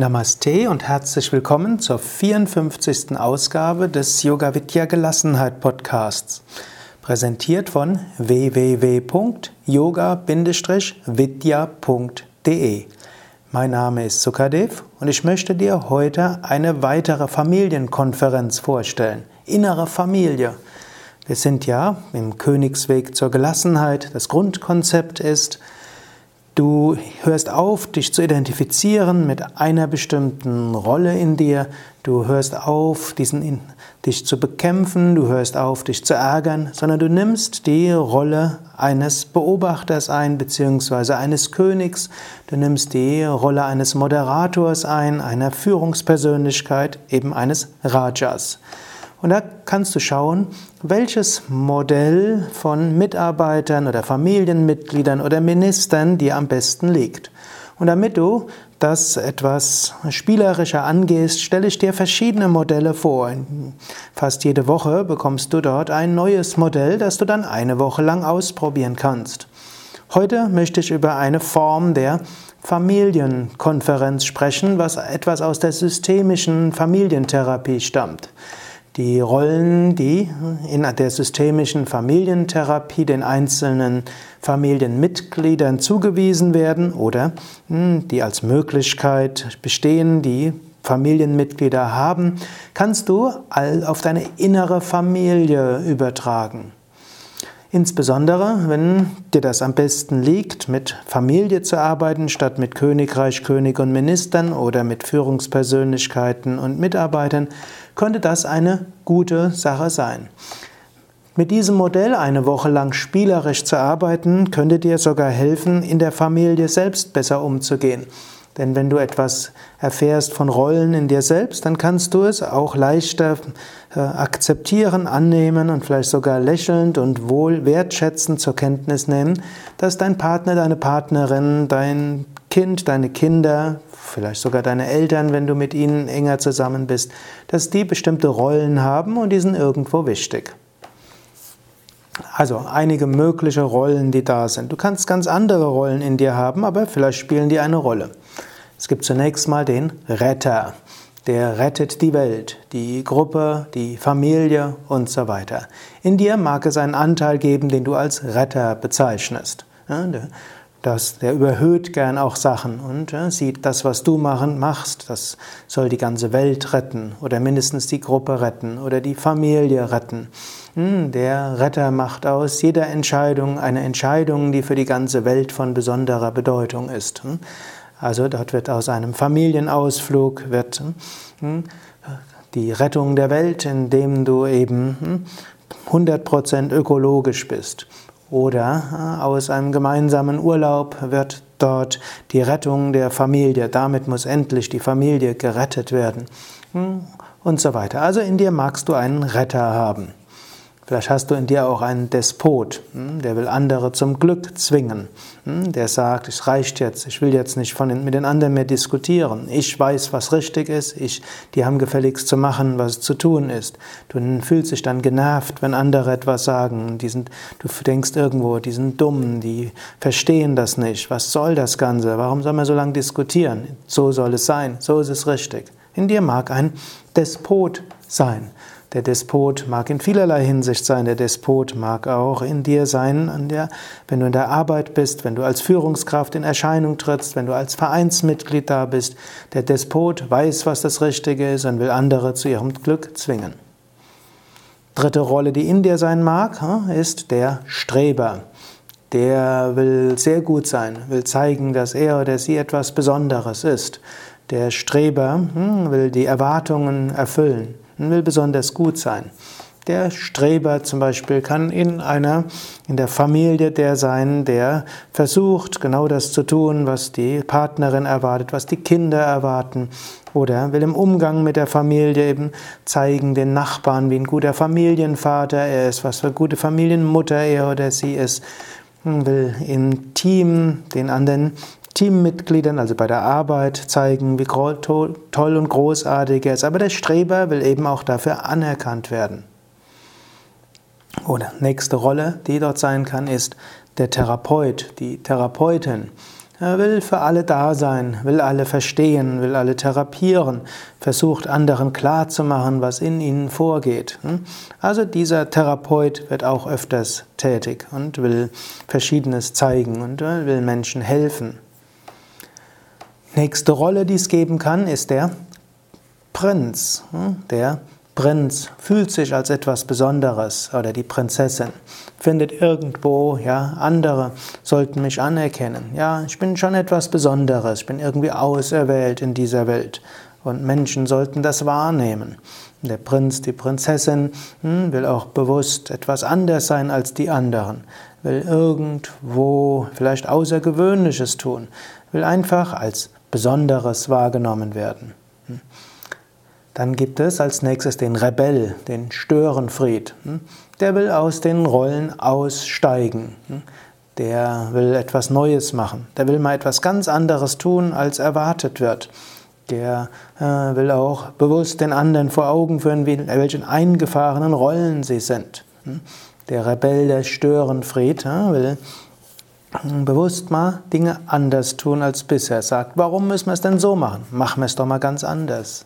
Namaste und herzlich willkommen zur 54. Ausgabe des Yoga Vidya Gelassenheit Podcasts. Präsentiert von www.yoga-vidya.de. Mein Name ist Sukadev und ich möchte dir heute eine weitere Familienkonferenz vorstellen. Innere Familie. Wir sind ja im Königsweg zur Gelassenheit. Das Grundkonzept ist, Du hörst auf, dich zu identifizieren mit einer bestimmten Rolle in dir. Du hörst auf, diesen, dich zu bekämpfen. Du hörst auf, dich zu ärgern, sondern du nimmst die Rolle eines Beobachters ein, beziehungsweise eines Königs. Du nimmst die Rolle eines Moderators ein, einer Führungspersönlichkeit, eben eines Rajas. Und da kannst du schauen, welches Modell von Mitarbeitern oder Familienmitgliedern oder Ministern dir am besten liegt. Und damit du das etwas spielerischer angehst, stelle ich dir verschiedene Modelle vor. Fast jede Woche bekommst du dort ein neues Modell, das du dann eine Woche lang ausprobieren kannst. Heute möchte ich über eine Form der Familienkonferenz sprechen, was etwas aus der systemischen Familientherapie stammt. Die Rollen, die in der systemischen Familientherapie den einzelnen Familienmitgliedern zugewiesen werden oder hm, die als Möglichkeit bestehen, die Familienmitglieder haben, kannst du auf deine innere Familie übertragen. Insbesondere, wenn dir das am besten liegt, mit Familie zu arbeiten, statt mit Königreich, König und Ministern oder mit Führungspersönlichkeiten und Mitarbeitern, könnte das eine gute Sache sein. Mit diesem Modell eine Woche lang spielerisch zu arbeiten, könnte dir sogar helfen, in der Familie selbst besser umzugehen. Denn wenn du etwas erfährst von Rollen in dir selbst, dann kannst du es auch leichter äh, akzeptieren, annehmen und vielleicht sogar lächelnd und wohl wertschätzend zur Kenntnis nehmen, dass dein Partner, deine Partnerin, dein Kind, deine Kinder, vielleicht sogar deine Eltern, wenn du mit ihnen enger zusammen bist, dass die bestimmte Rollen haben und die sind irgendwo wichtig. Also einige mögliche Rollen, die da sind. Du kannst ganz andere Rollen in dir haben, aber vielleicht spielen die eine Rolle. Es gibt zunächst mal den Retter. Der rettet die Welt, die Gruppe, die Familie und so weiter. In dir mag es einen Anteil geben, den du als Retter bezeichnest. Das, der überhöht gern auch Sachen und sieht, das, was du machen, machst, das soll die ganze Welt retten oder mindestens die Gruppe retten oder die Familie retten. Hm, der Retter macht aus jeder Entscheidung eine Entscheidung, die für die ganze Welt von besonderer Bedeutung ist. Also dort wird aus einem Familienausflug wird hm, die Rettung der Welt, indem du eben 100% hm, ökologisch bist. Oder äh, aus einem gemeinsamen Urlaub wird dort die Rettung der Familie. Damit muss endlich die Familie gerettet werden. Hm, und so weiter. Also in dir magst du einen Retter haben. Vielleicht hast du in dir auch einen Despot, hm, der will andere zum Glück zwingen. Hm, der sagt, es reicht jetzt, ich will jetzt nicht von, mit den anderen mehr diskutieren. Ich weiß, was richtig ist. Ich, die haben gefälligst zu machen, was zu tun ist. Du fühlst dich dann genervt, wenn andere etwas sagen. Die sind, du denkst irgendwo, die sind dumm, die verstehen das nicht. Was soll das Ganze? Warum soll man so lange diskutieren? So soll es sein. So ist es richtig. In dir mag ein Despot sein. Der Despot mag in vielerlei Hinsicht sein. Der Despot mag auch in dir sein, der, wenn du in der Arbeit bist, wenn du als Führungskraft in Erscheinung trittst, wenn du als Vereinsmitglied da bist. Der Despot weiß, was das Richtige ist und will andere zu ihrem Glück zwingen. Dritte Rolle, die in dir sein mag, ist der Streber. Der will sehr gut sein, will zeigen, dass er oder sie etwas Besonderes ist. Der Streber hm, will die Erwartungen erfüllen will besonders gut sein. Der Streber zum Beispiel kann in einer, in der Familie der sein, der versucht, genau das zu tun, was die Partnerin erwartet, was die Kinder erwarten. Oder will im Umgang mit der Familie eben zeigen den Nachbarn, wie ein guter Familienvater er ist, was für eine gute Familienmutter er oder sie ist. Will im Team den anderen Teammitgliedern, also bei der Arbeit, zeigen, wie toll und großartig er ist. Aber der Streber will eben auch dafür anerkannt werden. Oder nächste Rolle, die dort sein kann, ist der Therapeut, die Therapeutin. Er will für alle da sein, will alle verstehen, will alle therapieren, versucht anderen klarzumachen, was in ihnen vorgeht. Hm? Also dieser Therapeut wird auch öfters tätig und will Verschiedenes zeigen und will Menschen helfen. Nächste Rolle, die es geben kann, ist der Prinz. Hm? Der Prinz fühlt sich als etwas Besonderes oder die Prinzessin findet irgendwo, ja, andere sollten mich anerkennen. Ja, ich bin schon etwas Besonderes, ich bin irgendwie auserwählt in dieser Welt und Menschen sollten das wahrnehmen. Der Prinz, die Prinzessin hm, will auch bewusst etwas anders sein als die anderen, will irgendwo vielleicht Außergewöhnliches tun, will einfach als Besonderes wahrgenommen werden. Dann gibt es als nächstes den Rebell, den Störenfried. Der will aus den Rollen aussteigen. Der will etwas Neues machen. Der will mal etwas ganz anderes tun, als erwartet wird. Der äh, will auch bewusst den anderen vor Augen führen, welchen eingefahrenen Rollen sie sind. Der Rebell, der Störenfried, will bewusst mal Dinge anders tun als bisher. Sagt, warum müssen wir es denn so machen? Machen wir es doch mal ganz anders.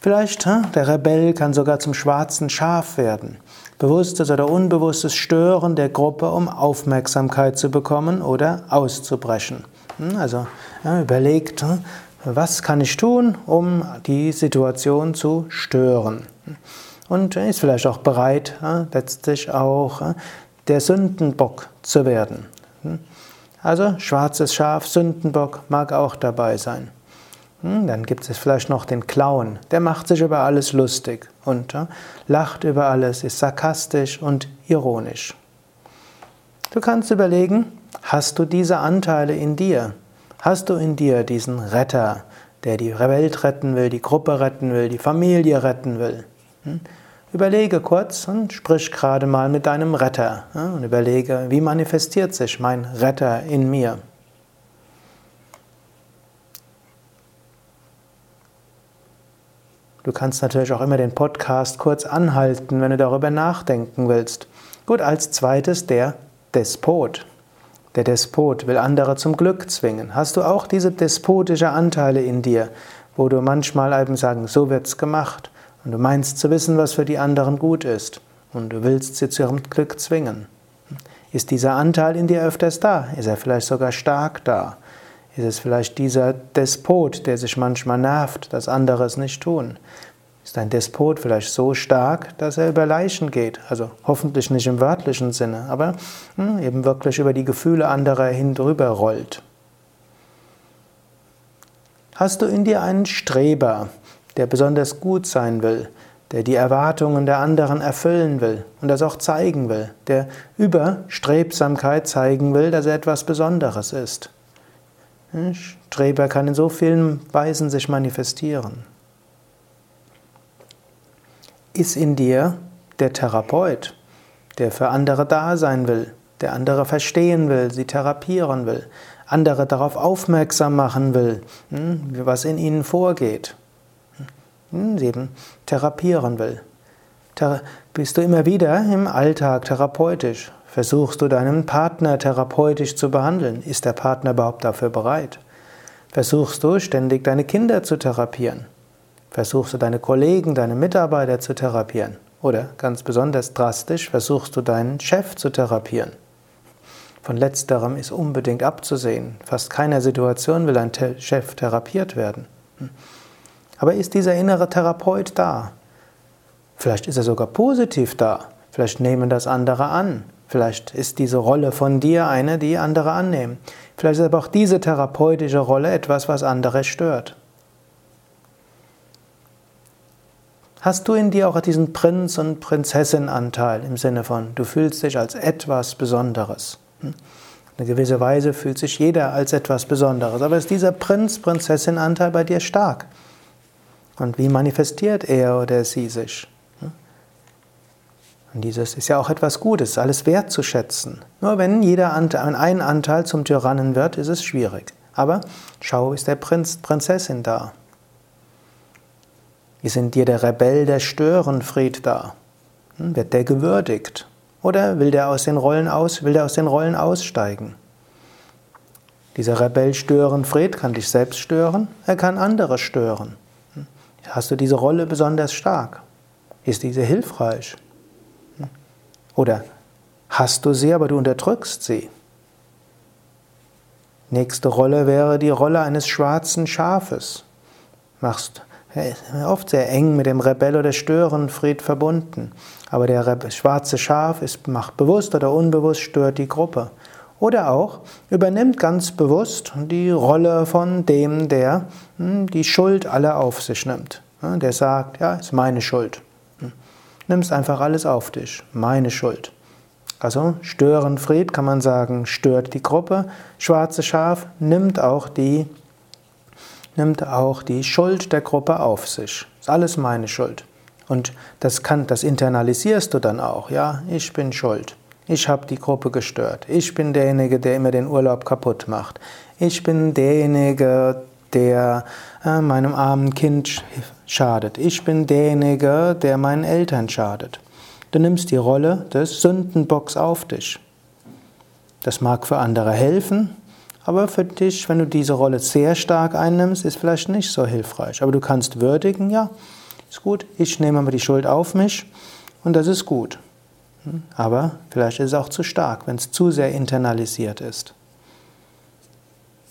Vielleicht, der Rebell kann sogar zum schwarzen Schaf werden. Bewusstes oder unbewusstes Stören der Gruppe, um Aufmerksamkeit zu bekommen oder auszubrechen. Hm, also überlegt, was kann ich tun, um die Situation zu stören. Und ist vielleicht auch bereit, letztlich auch der Sündenbock zu werden. Hm, also schwarzes Schaf, Sündenbock mag auch dabei sein. Hm, dann gibt es vielleicht noch den Clown, der macht sich über alles lustig und lacht über alles, ist sarkastisch und ironisch. Du kannst überlegen, hast du diese Anteile in dir? Hast du in dir diesen Retter, der die Welt retten will, die Gruppe retten will, die Familie retten will? Überlege kurz und sprich gerade mal mit deinem Retter und überlege, wie manifestiert sich mein Retter in mir? Du kannst natürlich auch immer den Podcast kurz anhalten, wenn du darüber nachdenken willst. Gut, als zweites der Despot. Der Despot will andere zum Glück zwingen. Hast du auch diese despotische Anteile in dir, wo du manchmal eben sagen, so wird's gemacht und du meinst zu wissen, was für die anderen gut ist und du willst sie zu ihrem Glück zwingen? Ist dieser Anteil in dir öfters da? Ist er vielleicht sogar stark da? Ist es vielleicht dieser Despot, der sich manchmal nervt, dass andere es nicht tun? Ist ein Despot vielleicht so stark, dass er über Leichen geht? Also hoffentlich nicht im wörtlichen Sinne, aber hm, eben wirklich über die Gefühle anderer hindrüber rollt. Hast du in dir einen Streber, der besonders gut sein will, der die Erwartungen der anderen erfüllen will und das auch zeigen will, der über Strebsamkeit zeigen will, dass er etwas Besonderes ist? Streber kann in so vielen Weisen sich manifestieren. Ist in dir der Therapeut, der für andere da sein will, der andere verstehen will, sie therapieren will, andere darauf aufmerksam machen will, hm, was in ihnen vorgeht, hm, sie eben therapieren will. Bist du immer wieder im Alltag therapeutisch? Versuchst du deinen Partner therapeutisch zu behandeln? Ist der Partner überhaupt dafür bereit? Versuchst du ständig deine Kinder zu therapieren? Versuchst du deine Kollegen, deine Mitarbeiter zu therapieren? Oder ganz besonders drastisch, versuchst du deinen Chef zu therapieren? Von letzterem ist unbedingt abzusehen. Fast keiner Situation will ein Chef therapiert werden. Aber ist dieser innere Therapeut da? Vielleicht ist er sogar positiv da. Vielleicht nehmen das andere an. Vielleicht ist diese Rolle von dir eine, die andere annehmen. Vielleicht ist aber auch diese therapeutische Rolle etwas, was andere stört. Hast du in dir auch diesen Prinz- und Prinzessin-Anteil im Sinne von, du fühlst dich als etwas Besonderes? Hm? In gewisser Weise fühlt sich jeder als etwas Besonderes, aber ist dieser Prinz-Prinzessin-Anteil bei dir stark? Und wie manifestiert er oder sie sich? Und dieses ist ja auch etwas Gutes, alles wertzuschätzen. Nur wenn jeder Anteil, ein Anteil zum Tyrannen wird, ist es schwierig. Aber schau, ist der Prinz, Prinzessin da? Ist in dir der Rebell, der Störenfried da? Hm, wird der gewürdigt? Oder will der aus den Rollen aus, will der aus den Rollen aussteigen? Dieser Rebell Störenfried kann dich selbst stören, er kann andere stören. Hast du diese Rolle besonders stark? Ist diese hilfreich? Oder hast du sie, aber du unterdrückst sie? Nächste Rolle wäre die Rolle eines schwarzen Schafes. Machst oft sehr eng mit dem Rebell oder Störenfried verbunden. Aber der schwarze Schaf ist, macht bewusst oder unbewusst, stört die Gruppe. Oder auch übernimmt ganz bewusst die Rolle von dem, der hm, die Schuld alle auf sich nimmt. Der sagt, ja, ist meine Schuld. Hm. Nimmst einfach alles auf dich. Meine Schuld. Also Störenfried kann man sagen, stört die Gruppe. Schwarze Schaf nimmt auch die, nimmt auch die Schuld der Gruppe auf sich. Ist alles meine Schuld. Und das kann, das internalisierst du dann auch. Ja, ich bin schuld. Ich habe die Gruppe gestört. Ich bin derjenige, der immer den Urlaub kaputt macht. Ich bin derjenige, der äh, meinem armen Kind schadet. Ich bin derjenige, der meinen Eltern schadet. Du nimmst die Rolle des Sündenbocks auf dich. Das mag für andere helfen, aber für dich, wenn du diese Rolle sehr stark einnimmst, ist vielleicht nicht so hilfreich. Aber du kannst würdigen, ja, ist gut, ich nehme aber die Schuld auf mich und das ist gut. Aber vielleicht ist es auch zu stark, wenn es zu sehr internalisiert ist.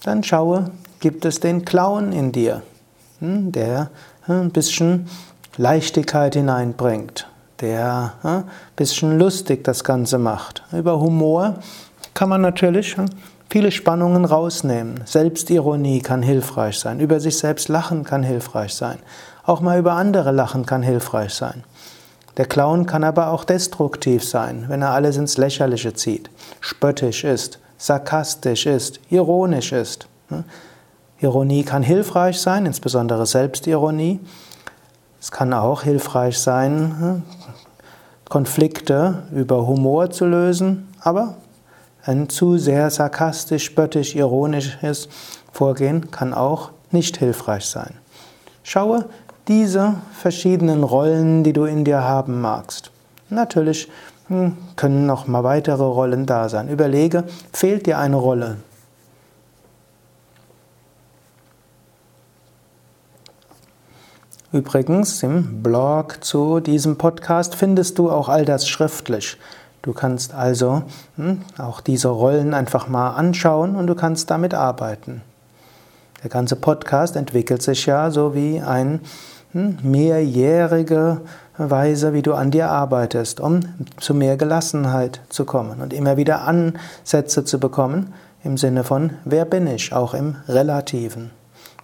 Dann schaue, gibt es den Clown in dir, hm, der hm, ein bisschen Leichtigkeit hineinbringt, der ein hm, bisschen lustig das Ganze macht. Über Humor kann man natürlich viele Spannungen rausnehmen. Selbstironie kann hilfreich sein. Über sich selbst lachen kann hilfreich sein. Auch mal über andere lachen kann hilfreich sein. Der Clown kann aber auch destruktiv sein, wenn er alles ins Lächerliche zieht, spöttisch ist, sarkastisch ist, ironisch ist. Ironie kann hilfreich sein, insbesondere Selbstironie. Es kann auch hilfreich sein, Konflikte über Humor zu lösen, aber ein zu sehr sarkastisch, spöttisch, ironisches Vorgehen kann auch nicht hilfreich sein. Schaue, diese verschiedenen Rollen, die du in dir haben magst. Natürlich hm, können noch mal weitere Rollen da sein. Überlege, fehlt dir eine Rolle? Übrigens, im Blog zu diesem Podcast findest du auch all das schriftlich. Du kannst also hm, auch diese Rollen einfach mal anschauen und du kannst damit arbeiten. Der ganze Podcast entwickelt sich ja so wie ein mehrjährige Weise, wie du an dir arbeitest, um zu mehr Gelassenheit zu kommen und immer wieder Ansätze zu bekommen im Sinne von, wer bin ich, auch im Relativen.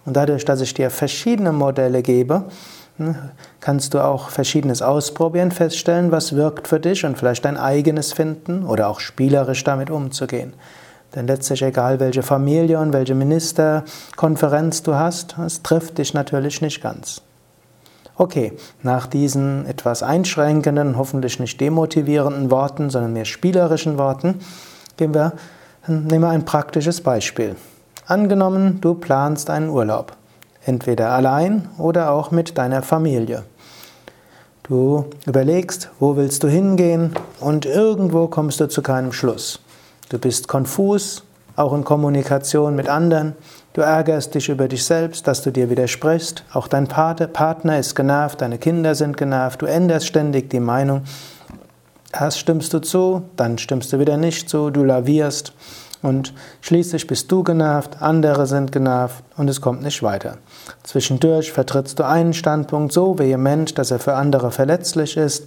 Und dadurch, dass ich dir verschiedene Modelle gebe, hm, kannst du auch Verschiedenes ausprobieren, feststellen, was wirkt für dich und vielleicht dein eigenes finden oder auch spielerisch damit umzugehen. Denn letztlich egal, welche Familie und welche Ministerkonferenz du hast, es trifft dich natürlich nicht ganz. Okay, nach diesen etwas einschränkenden, hoffentlich nicht demotivierenden Worten, sondern mehr spielerischen Worten, gehen wir, nehmen wir ein praktisches Beispiel. Angenommen, du planst einen Urlaub, entweder allein oder auch mit deiner Familie. Du überlegst, wo willst du hingehen und irgendwo kommst du zu keinem Schluss. Du bist konfus, auch in Kommunikation mit anderen. Du ärgerst dich über dich selbst, dass du dir widersprichst. Auch dein Partner ist genervt, deine Kinder sind genervt. Du änderst ständig die Meinung. Erst stimmst du zu, dann stimmst du wieder nicht zu, du lavierst. Und schließlich bist du genervt, andere sind genervt und es kommt nicht weiter. Zwischendurch vertrittst du einen Standpunkt so vehement, dass er für andere verletzlich ist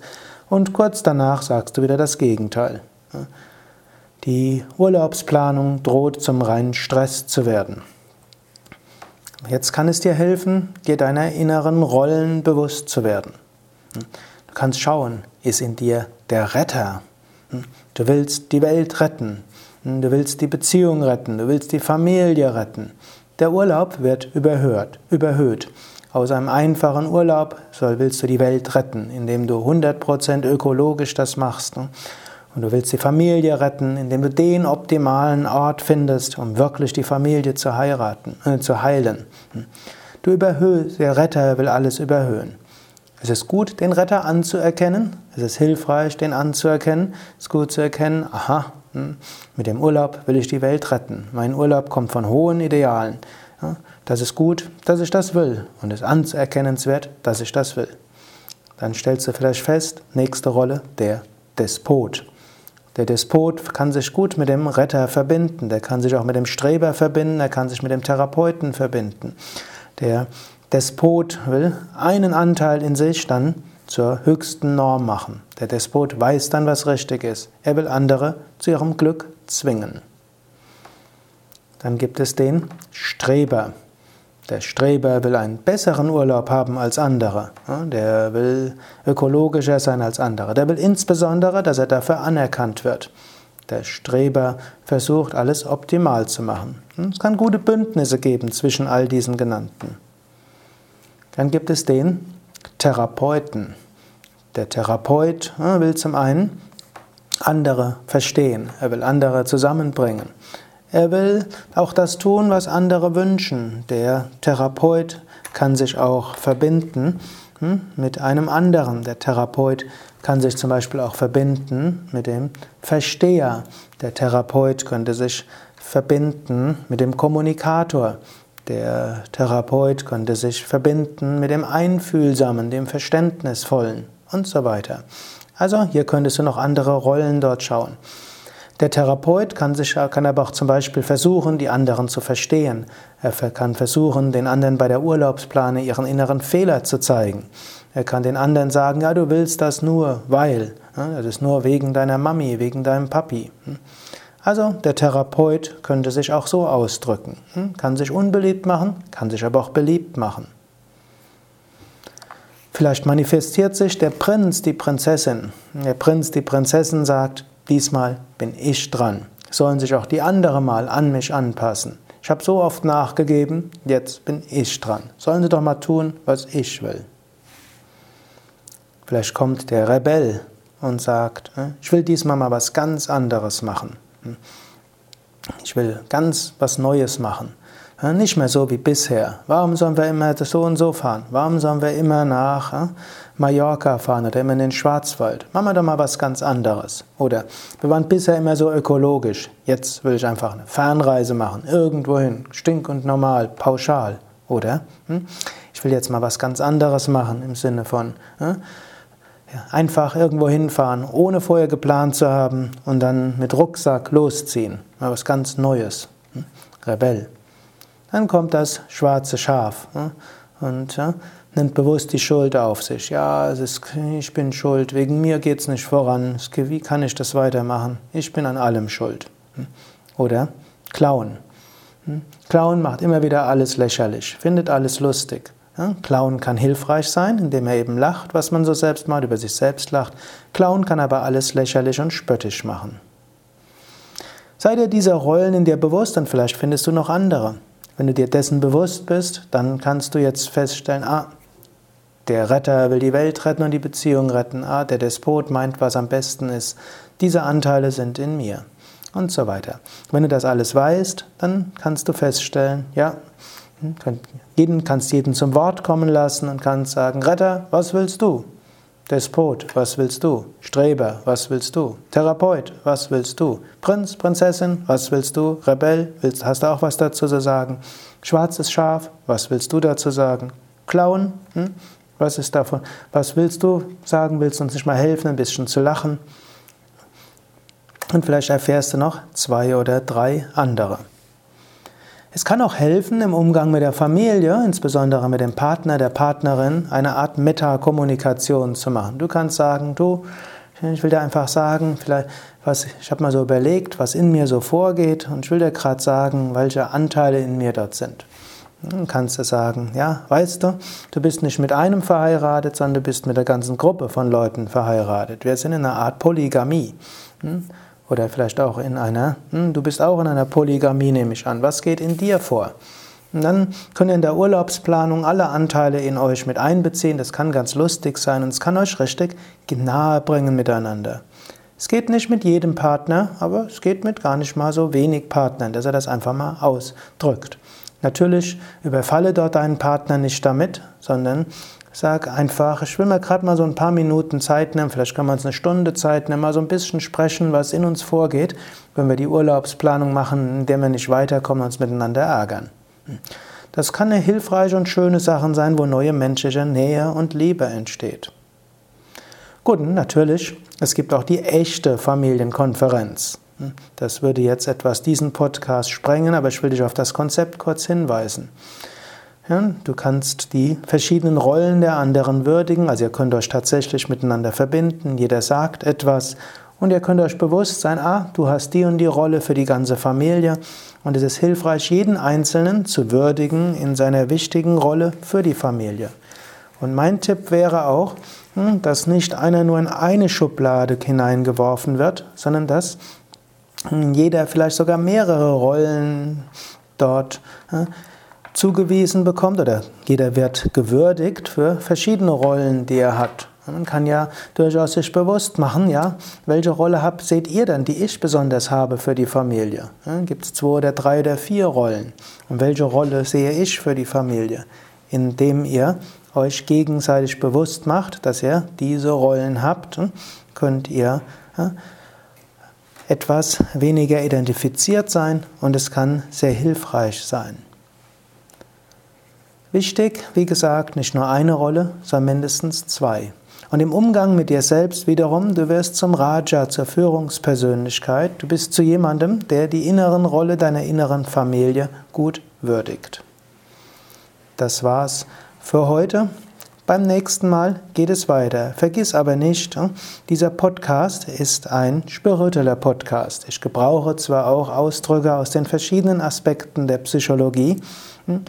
und kurz danach sagst du wieder das Gegenteil. Die Urlaubsplanung droht zum reinen Stress zu werden. Jetzt kann es dir helfen, dir deiner inneren Rollen bewusst zu werden. Du kannst schauen, ist in dir der Retter. Du willst die Welt retten. Du willst die Beziehung retten. Du willst die Familie retten. Der Urlaub wird überhört, überhöht. Aus einem einfachen Urlaub soll, willst du die Welt retten, indem du 100% ökologisch das machst. Und du willst die Familie retten, indem du den optimalen Ort findest, um wirklich die Familie zu heiraten, äh, zu heilen. Du überhöhst, der Retter will alles überhöhen. Es ist gut, den Retter anzuerkennen. Es ist hilfreich, den anzuerkennen. Es ist gut zu erkennen, aha, Hm? Mit dem Urlaub will ich die Welt retten. Mein Urlaub kommt von hohen Idealen. Das ist gut, dass ich das will und es ist anerkennenswert, dass ich das will. Dann stellst du vielleicht fest, nächste Rolle, der Despot. Der Despot kann sich gut mit dem Retter verbinden, der kann sich auch mit dem Streber verbinden, er kann sich mit dem Therapeuten verbinden. Der Despot will einen Anteil in sich dann zur höchsten Norm machen. Der Despot weiß dann, was richtig ist. Er will andere zu ihrem Glück zwingen. Dann gibt es den Streber. Der Streber will einen besseren Urlaub haben als andere. Der will ökologischer sein als andere. Der will insbesondere, dass er dafür anerkannt wird. Der Streber versucht, alles optimal zu machen. Es kann gute Bündnisse geben zwischen all diesen genannten. Dann gibt es den Therapeuten. Der Therapeut will zum einen andere verstehen, er will andere zusammenbringen. Er will auch das tun, was andere wünschen. Der Therapeut kann sich auch verbinden hm, mit einem anderen. Der Therapeut kann sich zum Beispiel auch verbinden mit dem Versteher. Der Therapeut könnte sich verbinden mit dem Kommunikator. Der Therapeut könnte sich verbinden mit dem Einfühlsamen, dem Verständnisvollen und so weiter. Also hier könntest du noch andere Rollen dort schauen. Der Therapeut kann, sich, kann aber auch zum Beispiel versuchen, die anderen zu verstehen. Er kann versuchen, den anderen bei der Urlaubsplane ihren inneren Fehler zu zeigen. Er kann den anderen sagen, ja, du willst das nur, weil. Das ist nur wegen deiner Mami, wegen deinem Papi. Also der Therapeut könnte sich auch so ausdrücken. Kann sich unbeliebt machen, kann sich aber auch beliebt machen. Vielleicht manifestiert sich der Prinz, die Prinzessin. Der Prinz, die Prinzessin sagt, diesmal bin ich dran. Sollen sich auch die anderen mal an mich anpassen. Ich habe so oft nachgegeben, jetzt bin ich dran. Sollen sie doch mal tun, was ich will. Vielleicht kommt der Rebell und sagt, äh, ich will diesmal mal was ganz anderes machen. Ich will ganz was Neues machen. Nicht mehr so wie bisher. Warum sollen wir immer so und so fahren? Warum sollen wir immer nach Mallorca fahren oder immer in den Schwarzwald? Machen wir doch mal was ganz anderes. Oder wir waren bisher immer so ökologisch. Jetzt will ich einfach eine Fernreise machen. Irgendwohin. Stink und normal. Pauschal. Oder? Hm? Ich will jetzt mal was ganz anderes machen im Sinne von einfach irgendwo hinfahren, ohne vorher geplant zu haben und dann mit Rucksack losziehen. Mal was ganz Neues. Hm? Rebell. Dann kommt das schwarze Schaf und nimmt bewusst die Schuld auf sich. Ja, es ist, ich bin schuld, wegen mir geht es nicht voran. Wie kann ich das weitermachen? Ich bin an allem schuld. Hm? Oder Klauen. Hm? Klauen macht immer wieder alles lächerlich, findet alles lustig. Klauen kann hilfreich sein, indem er eben lacht, was man so selbst macht, über sich selbst lacht. Klauen kann aber alles lächerlich und spöttisch machen. Sei dir dieser Rollen in dir bewusst und vielleicht findest du noch andere. Wenn du dir dessen bewusst bist, dann kannst du jetzt feststellen, ah, der Retter will die Welt retten und die Beziehung retten, ah, der Despot meint, was am besten ist. Diese Anteile sind in mir und so weiter. Wenn du das alles weißt, dann kannst du feststellen, ja, jeden, kannst jeden zum Wort kommen lassen und kannst sagen, Retter, was willst du? Despot, was willst du? Streber, was willst du? Therapeut, was willst du? Prinz, Prinzessin, was willst du? Rebell, willst, hast du auch was dazu zu sagen? Schwarzes Schaf, was willst du dazu sagen? Clown, hm? Was ist davon? Was willst du sagen? Willst du uns nicht mal helfen, ein bisschen zu lachen? Und vielleicht erfährst du noch zwei oder drei andere. Es kann auch helfen, im Umgang mit der Familie, insbesondere mit dem Partner, der Partnerin, eine Art Metakommunikation zu machen. Du kannst sagen, du, ich will dir einfach sagen, vielleicht, was, ich habe mal so überlegt, was in mir so vorgeht und ich will dir gerade sagen, welche Anteile in mir dort sind. Dann kannst du sagen, ja, weißt du, du bist nicht mit einem verheiratet, sondern du bist mit der ganzen Gruppe von Leuten verheiratet. Wir sind in einer Art Polygamie. Hm? Oder vielleicht auch in einer, hm, du bist auch in einer Polygamie, nehme ich an. Was geht in dir vor? Und dann könnt ihr in der Urlaubsplanung alle Anteile in euch mit einbeziehen. Das kann ganz lustig sein und es kann euch richtig nahe bringen miteinander. Es geht nicht mit jedem Partner, aber es geht mit gar nicht mal so wenig Partnern, dass er das einfach mal ausdrückt. Natürlich überfalle dort deinen Partner nicht damit, sondern Sag einfach, ich will mir gerade mal so ein paar Minuten Zeit nehmen, vielleicht kann man es eine Stunde Zeit nehmen, mal so ein bisschen sprechen, was in uns vorgeht, wenn wir die Urlaubsplanung machen, in der wir nicht weiterkommen und uns miteinander ärgern. Das kann eine hilfreiche und schöne Sache sein, wo neue menschliche Nähe und Liebe entsteht. Gut, natürlich, es gibt auch die echte Familienkonferenz. Das würde jetzt etwas diesen Podcast sprengen, aber ich will dich auf das Konzept kurz hinweisen. Ja, du kannst die verschiedenen Rollen der anderen würdigen, also ihr könnt euch tatsächlich miteinander verbinden, jeder sagt etwas. Und ihr könnt euch bewusst sein, ah, du hast die und die Rolle für die ganze Familie. Und es ist hilfreich, jeden Einzelnen zu würdigen in seiner wichtigen Rolle für die Familie. Und mein Tipp wäre auch, hm, dass nicht einer nur in eine Schublade hineingeworfen wird, sondern dass hm, jeder vielleicht sogar mehrere Rollen dort zugewiesen bekommt oder jeder wird gewürdigt für verschiedene Rollen, die er hat. Man kann ja durchaus sich bewusst machen, ja, welche Rolle habt, seht ihr denn, die ich besonders habe für die Familie? Ja, Gibt es zwei oder drei oder vier Rollen? Und welche Rolle sehe ich für die Familie? Indem ihr euch gegenseitig bewusst macht, dass ihr diese Rollen habt, könnt ihr ja, etwas weniger identifiziert sein und es kann sehr hilfreich sein. Wichtig, wie gesagt, nicht nur eine Rolle, sondern mindestens zwei. Und im Umgang mit dir selbst wiederum, du wirst zum Raja, zur Führungspersönlichkeit. Du bist zu jemandem, der die inneren Rolle deiner inneren Familie gut würdigt. Das war's für heute. Beim nächsten Mal geht es weiter. Vergiss aber nicht, hm, dieser Podcast ist ein spiritueller Podcast. Ich gebrauche zwar auch Ausdrücke aus den verschiedenen Aspekten der Psychologie, hm,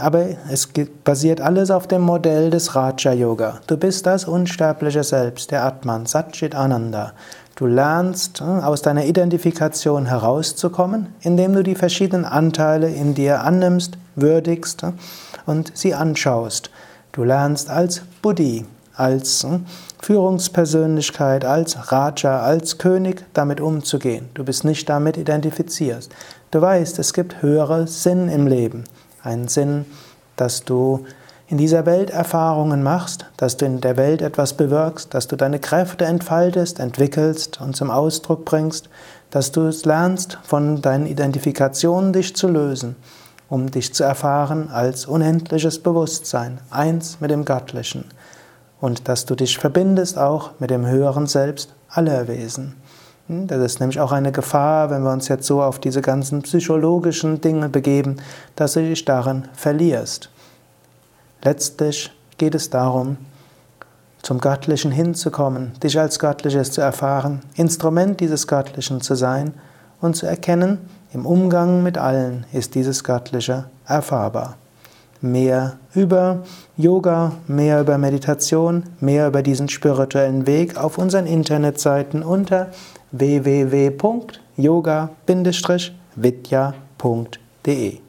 aber es basiert alles auf dem Modell des Raja Yoga. Du bist das unsterbliche Selbst, der Atman, Satchit Ananda. Du lernst hm, aus deiner Identifikation herauszukommen, indem du die verschiedenen Anteile in dir annimmst, würdigst und sie anschaust. Du lernst als Buddhi, als hm, Führungspersönlichkeit, als Raja, als König damit umzugehen. Du bist nicht damit identifiziert. Du weißt, es gibt höhere Sinn im Leben einen Sinn, dass du in dieser Welt Erfahrungen machst, dass du in der Welt etwas bewirkst, dass du deine Kräfte entfaltest, entwickelst und zum Ausdruck bringst, dass du es lernst, von deinen Identifikationen dich zu lösen, um dich zu erfahren als unendliches Bewusstsein, eins mit dem Göttlichen, und dass du dich verbindest auch mit dem höheren Selbst aller Wesen. Hm, das ist nämlich auch eine Gefahr, wenn wir uns jetzt so auf diese ganzen psychologischen Dinge begeben, dass du dich darin verlierst. Letztlich geht es darum, zum Göttlichen hinzukommen, dich als Göttliches zu erfahren, Instrument dieses Göttlichen zu sein und zu erkennen, im Umgang mit allen ist dieses Göttliche erfahrbar. Mehr über Yoga, mehr über Meditation, mehr über diesen spirituellen Weg auf unseren Internetseiten unter www.yoga-vidya.de